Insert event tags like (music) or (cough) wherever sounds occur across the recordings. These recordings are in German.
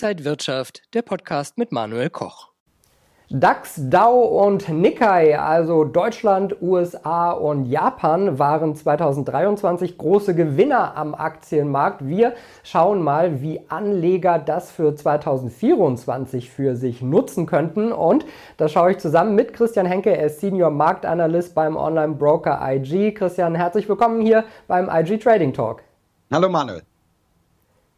Inside Wirtschaft, der Podcast mit Manuel Koch. DAX, Dow und Nikkei, also Deutschland, USA und Japan, waren 2023 große Gewinner am Aktienmarkt. Wir schauen mal, wie Anleger das für 2024 für sich nutzen könnten. Und da schaue ich zusammen mit Christian Henke, er ist Senior Marktanalyst beim Online-Broker IG. Christian, herzlich willkommen hier beim IG Trading Talk. Hallo Manuel.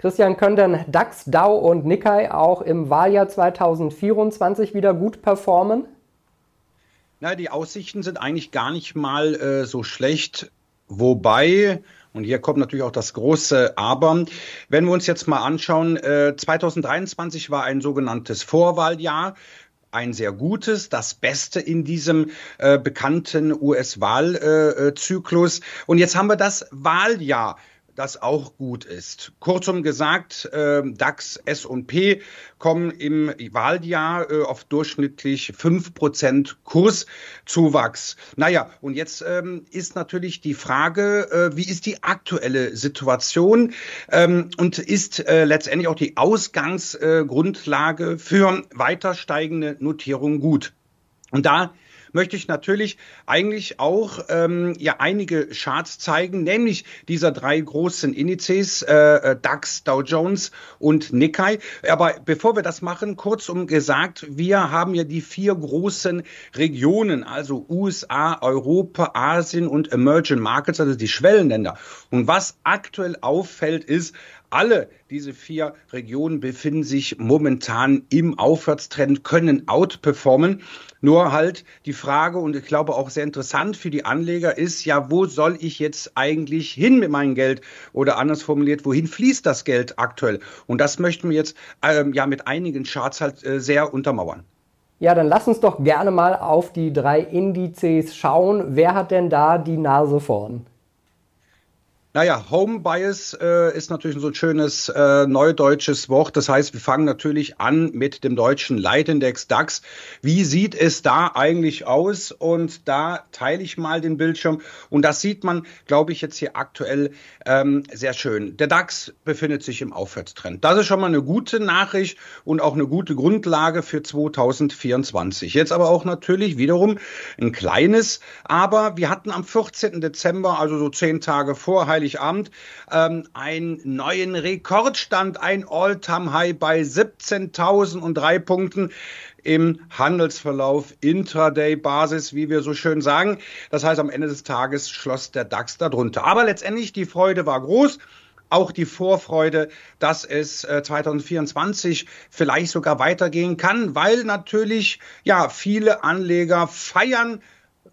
Christian, können denn DAX, Dow und Nikkei auch im Wahljahr 2024 wieder gut performen? Na, die Aussichten sind eigentlich gar nicht mal äh, so schlecht. Wobei, und hier kommt natürlich auch das große Aber, wenn wir uns jetzt mal anschauen, äh, 2023 war ein sogenanntes Vorwahljahr ein sehr gutes, das Beste in diesem äh, bekannten US-Wahlzyklus. Äh, und jetzt haben wir das Wahljahr das auch gut ist. Kurzum gesagt, äh, DAX, S&P kommen im Wahljahr äh, auf durchschnittlich fünf Prozent Kurszuwachs. Naja, und jetzt ähm, ist natürlich die Frage, äh, wie ist die aktuelle Situation ähm, und ist äh, letztendlich auch die Ausgangsgrundlage für weiter steigende Notierungen gut? Und da möchte ich natürlich eigentlich auch ähm, ja einige Charts zeigen, nämlich dieser drei großen Indizes, äh, äh DAX, Dow Jones und Nikkei. Aber bevor wir das machen, kurzum gesagt, wir haben ja die vier großen Regionen, also USA, Europa, Asien und Emerging Markets, also die Schwellenländer. Und was aktuell auffällt, ist, alle diese vier Regionen befinden sich momentan im Aufwärtstrend, können outperformen. Nur halt die Frage, und ich glaube auch sehr interessant für die Anleger ist, ja, wo soll ich jetzt eigentlich hin mit meinem Geld? Oder anders formuliert, wohin fließt das Geld aktuell? Und das möchten wir jetzt ähm, ja mit einigen Charts halt äh, sehr untermauern. Ja, dann lass uns doch gerne mal auf die drei Indizes schauen. Wer hat denn da die Nase vorn? Naja, Home Bias äh, ist natürlich so ein schönes äh, neudeutsches Wort. Das heißt, wir fangen natürlich an mit dem deutschen Leitindex DAX. Wie sieht es da eigentlich aus? Und da teile ich mal den Bildschirm. Und das sieht man, glaube ich, jetzt hier aktuell ähm, sehr schön. Der DAX befindet sich im Aufwärtstrend. Das ist schon mal eine gute Nachricht und auch eine gute Grundlage für 2024. Jetzt aber auch natürlich wiederum ein kleines, aber wir hatten am 14. Dezember, also so zehn Tage vor Heiligabend ähm, einen neuen Rekordstand, ein All-Time-High bei 17.003 Punkten im Handelsverlauf Intraday-Basis, wie wir so schön sagen. Das heißt, am Ende des Tages schloss der DAX darunter. Aber letztendlich die Freude war groß auch die Vorfreude, dass es 2024 äh, vielleicht sogar weitergehen kann, weil natürlich ja viele Anleger feiern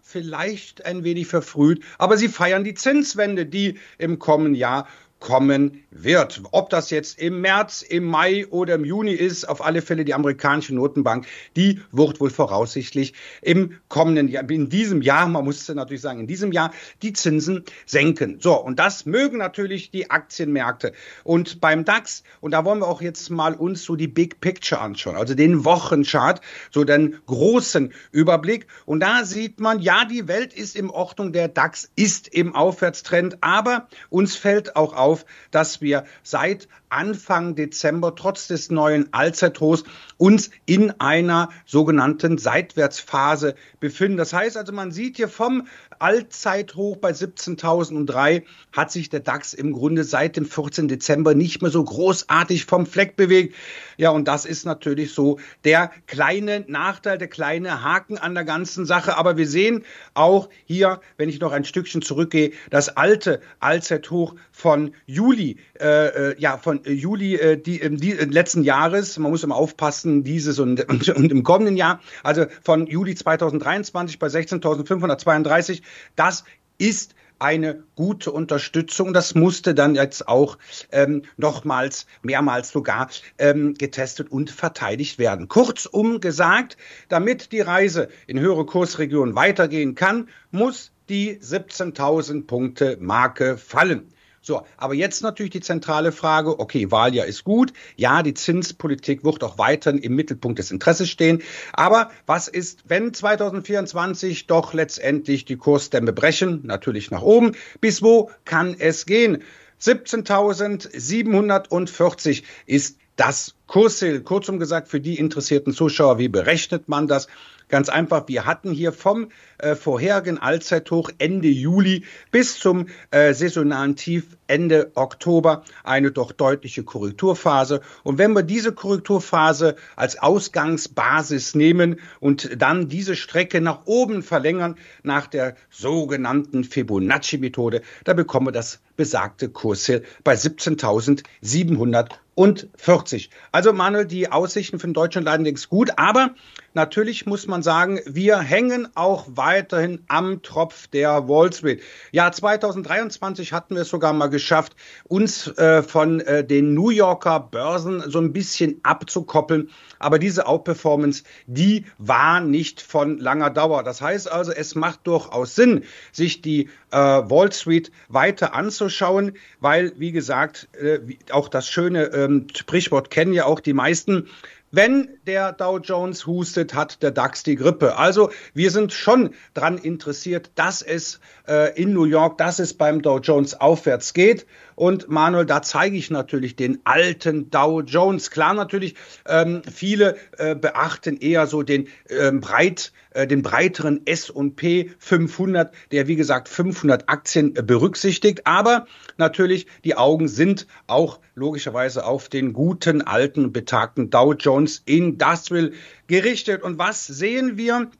vielleicht ein wenig verfrüht, aber sie feiern die Zinswende, die im kommenden Jahr kommen wird. Ob das jetzt im März, im Mai oder im Juni ist, auf alle Fälle die amerikanische Notenbank, die wird wohl voraussichtlich im kommenden Jahr, in diesem Jahr, man muss natürlich sagen, in diesem Jahr die Zinsen senken. So, und das mögen natürlich die Aktienmärkte. Und beim DAX, und da wollen wir auch jetzt mal uns so die Big Picture anschauen, also den Wochenchart, so den großen Überblick. Und da sieht man, ja, die Welt ist in Ordnung, der DAX ist im Aufwärtstrend, aber uns fällt auch auf, auf, dass wir seit Anfang Dezember trotz des neuen Allzeithochs uns in einer sogenannten Seitwärtsphase befinden. Das heißt also, man sieht hier vom Allzeithoch bei 17.003 hat sich der DAX im Grunde seit dem 14. Dezember nicht mehr so großartig vom Fleck bewegt. Ja, und das ist natürlich so der kleine Nachteil, der kleine Haken an der ganzen Sache. Aber wir sehen auch hier, wenn ich noch ein Stückchen zurückgehe, das alte Allzeithoch von Juli, äh, äh ja, von Juli äh, die, äh, die, letzten Jahres. Man muss immer aufpassen, dieses und, und, (laughs) und im kommenden Jahr, also von Juli 2023 bei 16.532. Das ist eine gute Unterstützung. Das musste dann jetzt auch ähm, nochmals, mehrmals sogar ähm, getestet und verteidigt werden. Kurzum gesagt, damit die Reise in höhere Kursregionen weitergehen kann, muss die 17.000 Punkte Marke fallen. So, aber jetzt natürlich die zentrale Frage, okay, Wahljahr ist gut, ja, die Zinspolitik wird auch weiterhin im Mittelpunkt des Interesses stehen, aber was ist, wenn 2024 doch letztendlich die Kursdämme brechen, natürlich nach oben, bis wo kann es gehen? 17.740 ist das Kursziel. Kurzum gesagt, für die interessierten Zuschauer, wie berechnet man das? Ganz einfach, wir hatten hier vom äh, vorherigen Allzeithoch Ende Juli bis zum äh, saisonalen Tief Ende Oktober eine doch deutliche Korrekturphase. Und wenn wir diese Korrekturphase als Ausgangsbasis nehmen und dann diese Strecke nach oben verlängern nach der sogenannten Fibonacci-Methode, da bekommen wir das besagte Kursziel bei 17.740. Also Manuel, die Aussichten für den deutschen Leitindex gut, aber natürlich muss man sagen, wir hängen auch weiterhin am Tropf der Wall Street. Ja, 2023 hatten wir es sogar mal geschafft, uns äh, von äh, den New Yorker Börsen so ein bisschen abzukoppeln. Aber diese Outperformance, die war nicht von langer Dauer. Das heißt also, es macht durchaus Sinn, sich die äh, Wall Street weiter anzuschauen, weil, wie gesagt, äh, auch das schöne ähm, Sprichwort kennen ja auch die meisten. Wenn der Dow Jones hustet, hat der DAX die Grippe. Also wir sind schon dran interessiert, dass es äh, in New York, dass es beim Dow Jones aufwärts geht. Und Manuel, da zeige ich natürlich den alten Dow Jones. Klar natürlich, ähm, viele äh, beachten eher so den ähm, breit äh, den breiteren S&P 500, der wie gesagt 500 Aktien äh, berücksichtigt. Aber natürlich, die Augen sind auch logischerweise auf den guten alten betagten Dow Jones Industrial gerichtet. Und was sehen wir?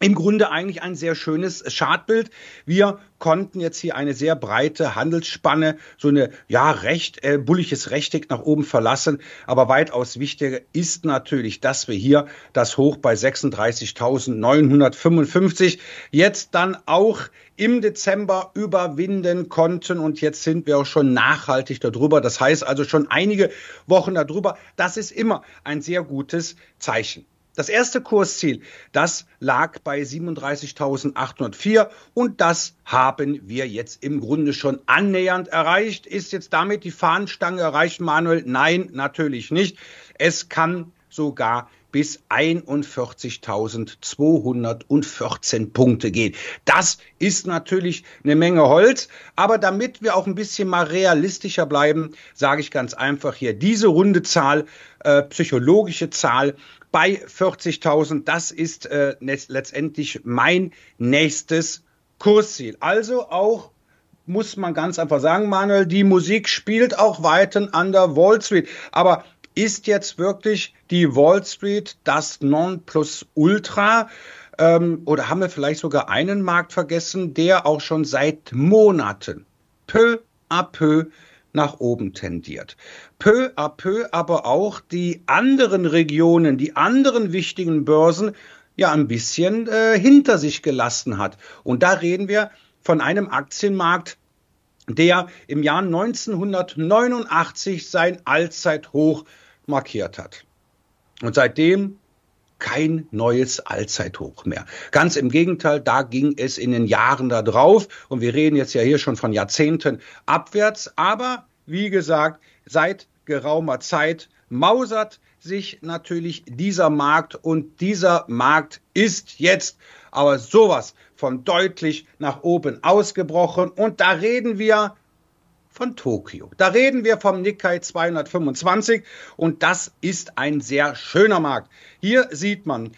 Im Grunde eigentlich ein sehr schönes Chartbild. Wir konnten jetzt hier eine sehr breite Handelsspanne, so eine ja recht äh, bulliges Rechteck nach oben verlassen. Aber weitaus wichtiger ist natürlich, dass wir hier das Hoch bei 36.955 jetzt dann auch im Dezember überwinden konnten und jetzt sind wir auch schon nachhaltig darüber. Das heißt also schon einige Wochen darüber. Das ist immer ein sehr gutes Zeichen. Das erste Kursziel, das lag bei 37.804 und das haben wir jetzt im Grunde schon annähernd erreicht. Ist jetzt damit die Fahnenstange erreicht, Manuel? Nein, natürlich nicht. Es kann sogar bis 41.214 Punkte gehen. Das ist natürlich eine Menge Holz, aber damit wir auch ein bisschen mal realistischer bleiben, sage ich ganz einfach hier diese runde Zahl, äh, psychologische Zahl, bei 40.000. Das ist äh, letztendlich mein nächstes Kursziel. Also auch muss man ganz einfach sagen, Manuel, die Musik spielt auch weiten an der Wall Street. Aber ist jetzt wirklich die Wall Street das Nonplusultra? Ähm, oder haben wir vielleicht sogar einen Markt vergessen, der auch schon seit Monaten peu à peu nach oben tendiert. Peu à peu aber auch die anderen Regionen, die anderen wichtigen Börsen ja ein bisschen äh, hinter sich gelassen hat. Und da reden wir von einem Aktienmarkt, der im Jahr 1989 sein Allzeithoch markiert hat. Und seitdem kein neues Allzeithoch mehr. Ganz im Gegenteil, da ging es in den Jahren da drauf und wir reden jetzt ja hier schon von Jahrzehnten abwärts, aber wie gesagt, seit geraumer Zeit mausert sich natürlich dieser Markt und dieser Markt ist jetzt aber sowas von deutlich nach oben ausgebrochen und da reden wir von Tokio. Da reden wir vom Nikkei 225 und das ist ein sehr schöner Markt. Hier sieht man,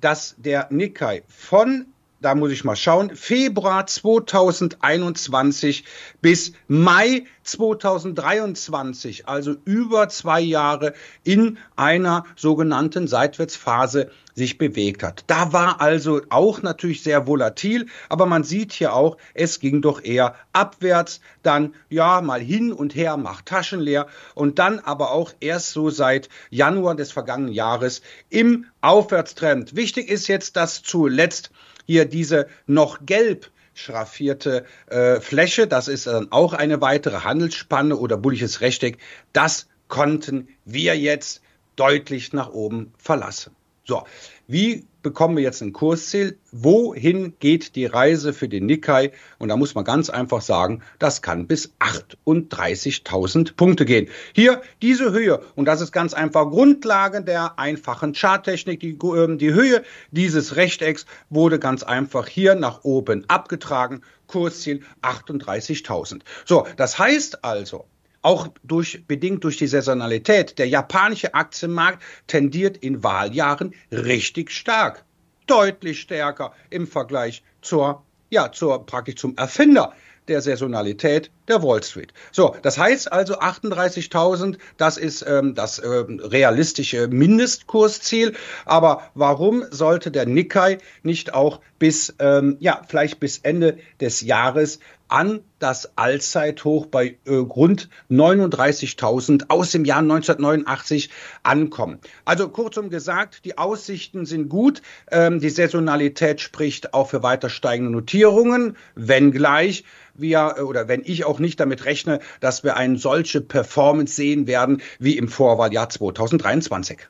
dass der Nikkei von da muss ich mal schauen, Februar 2021 bis Mai 2023, also über zwei Jahre in einer sogenannten Seitwärtsphase sich bewegt hat. Da war also auch natürlich sehr volatil, aber man sieht hier auch, es ging doch eher abwärts, dann ja mal hin und her, macht Taschen leer und dann aber auch erst so seit Januar des vergangenen Jahres im Aufwärtstrend. Wichtig ist jetzt, dass zuletzt hier diese noch gelb schraffierte äh, Fläche, das ist dann auch eine weitere Handelsspanne oder bulliges Rechteck, das konnten wir jetzt deutlich nach oben verlassen. So, wie bekommen wir jetzt ein Kursziel? Wohin geht die Reise für den Nikkei? Und da muss man ganz einfach sagen, das kann bis 38.000 Punkte gehen. Hier diese Höhe, und das ist ganz einfach Grundlage der einfachen Charttechnik. Die, äh, die Höhe dieses Rechtecks wurde ganz einfach hier nach oben abgetragen. Kursziel 38.000. So, das heißt also, auch durch, bedingt durch die Saisonalität. Der japanische Aktienmarkt tendiert in Wahljahren richtig stark. Deutlich stärker im Vergleich zur, ja, zur, praktisch zum Erfinder der Saisonalität der Wall Street. So, das heißt also 38.000, das ist ähm, das äh, realistische Mindestkursziel. Aber warum sollte der Nikkei nicht auch bis, ähm, ja, vielleicht bis Ende des Jahres an das Allzeithoch bei äh, rund 39.000 aus dem Jahr 1989 ankommen. Also kurzum gesagt, die Aussichten sind gut. Ähm, die Saisonalität spricht auch für weiter steigende Notierungen, wenngleich wir äh, oder wenn ich auch nicht damit rechne, dass wir eine solche Performance sehen werden wie im Vorwahljahr 2023.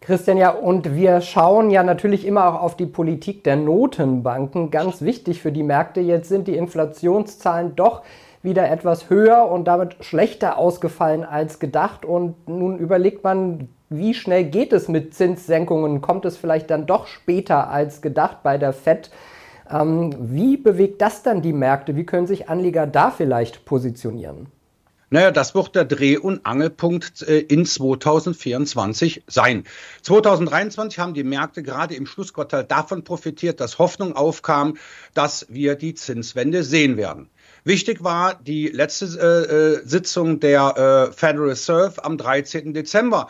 Christian, ja, und wir schauen ja natürlich immer auch auf die Politik der Notenbanken. Ganz wichtig für die Märkte. Jetzt sind die Inflationszahlen doch wieder etwas höher und damit schlechter ausgefallen als gedacht. Und nun überlegt man, wie schnell geht es mit Zinssenkungen? Kommt es vielleicht dann doch später als gedacht bei der FED? Ähm, wie bewegt das dann die Märkte? Wie können sich Anleger da vielleicht positionieren? Naja, das wird der Dreh- und Angelpunkt äh, in 2024 sein. 2023 haben die Märkte gerade im Schlussquartal davon profitiert, dass Hoffnung aufkam, dass wir die Zinswende sehen werden. Wichtig war die letzte äh, äh Sitzung der äh, Federal Reserve am 13. Dezember.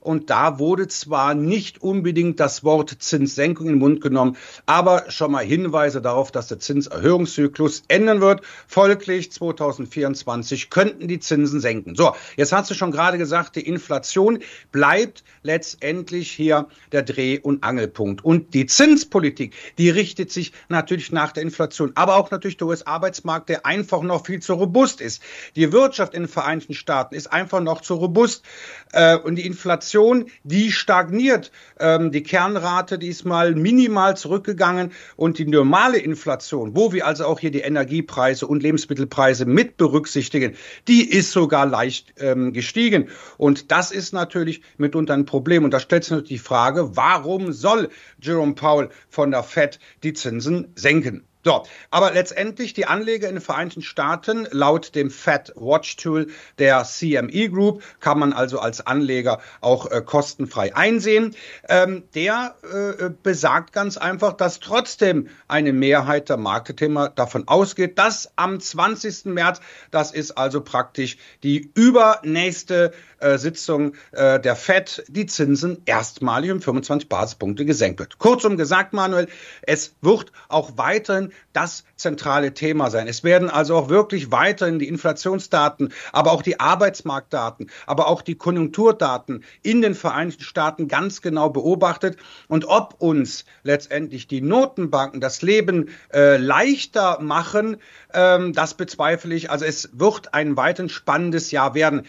Und da wurde zwar nicht unbedingt das Wort Zinssenkung in den Mund genommen, aber schon mal Hinweise darauf, dass der Zinserhöhungszyklus ändern wird. Folglich 2024 könnten die Zinsen senken. So, jetzt hast du schon gerade gesagt, die Inflation bleibt letztendlich hier der Dreh- und Angelpunkt. Und die Zinspolitik, die richtet sich natürlich nach der Inflation, aber auch natürlich der US-Arbeitsmarkt, der einfach noch viel zu robust ist. Die Wirtschaft in den Vereinigten Staaten ist einfach noch zu robust. Äh, und die Inflation Inflation, die stagniert. Ähm, die Kernrate, die ist mal minimal zurückgegangen und die normale Inflation, wo wir also auch hier die Energiepreise und Lebensmittelpreise mit berücksichtigen, die ist sogar leicht ähm, gestiegen. Und das ist natürlich mitunter ein Problem. Und da stellt sich natürlich die Frage, warum soll Jerome Powell von der Fed die Zinsen senken? So, aber letztendlich die Anleger in den Vereinigten Staaten, laut dem Fed Watch Tool der CME Group, kann man also als Anleger auch äh, kostenfrei einsehen. Ähm, der äh, besagt ganz einfach, dass trotzdem eine Mehrheit der Marktthema davon ausgeht, dass am 20. März, das ist also praktisch die übernächste äh, Sitzung äh, der Fed, die Zinsen erstmalig um 25 Basispunkte gesenkt wird. Kurzum gesagt, Manuel, es wird auch weiterhin das zentrale Thema sein. Es werden also auch wirklich weiterhin die Inflationsdaten, aber auch die Arbeitsmarktdaten, aber auch die Konjunkturdaten in den Vereinigten Staaten ganz genau beobachtet. Und ob uns letztendlich die Notenbanken das Leben äh, leichter machen, ähm, das bezweifle ich. Also es wird ein weiterhin spannendes Jahr werden.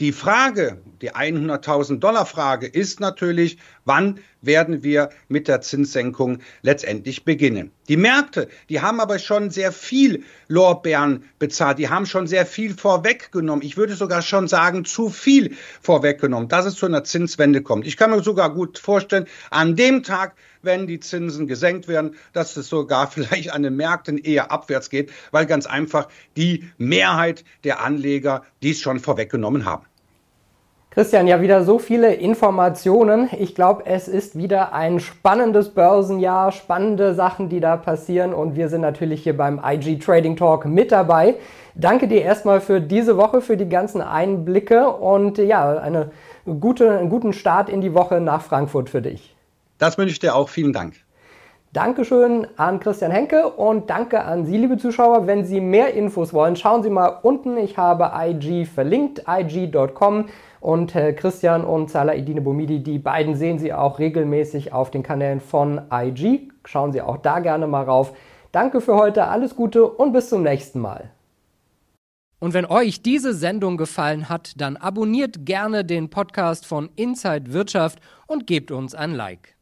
Die Frage, die 100.000 Dollar Frage ist natürlich, wann werden wir mit der Zinssenkung letztendlich beginnen? Die Märkte, die haben aber schon sehr viel Lorbeeren bezahlt. Die haben schon sehr viel vorweggenommen. Ich würde sogar schon sagen, zu viel vorweggenommen, dass es zu einer Zinswende kommt. Ich kann mir sogar gut vorstellen, an dem Tag, wenn die Zinsen gesenkt werden, dass es sogar (laughs) vielleicht an den Märkten eher abwärts geht, weil ganz einfach die Mehrheit der Anleger dies schon vorweggenommen haben. Christian, ja wieder so viele Informationen. Ich glaube, es ist wieder ein spannendes Börsenjahr, spannende Sachen, die da passieren und wir sind natürlich hier beim IG Trading Talk mit dabei. Danke dir erstmal für diese Woche, für die ganzen Einblicke und ja, eine gute, einen guten Start in die Woche nach Frankfurt für dich. Das wünsche ich dir auch. Vielen Dank. Dankeschön an Christian Henke und danke an Sie, liebe Zuschauer. Wenn Sie mehr Infos wollen, schauen Sie mal unten. Ich habe IG verlinkt, ig.com. Und äh, Christian und Salah Idine Bomidi, die beiden sehen Sie auch regelmäßig auf den Kanälen von IG. Schauen Sie auch da gerne mal rauf. Danke für heute, alles Gute und bis zum nächsten Mal. Und wenn euch diese Sendung gefallen hat, dann abonniert gerne den Podcast von Inside Wirtschaft und gebt uns ein Like.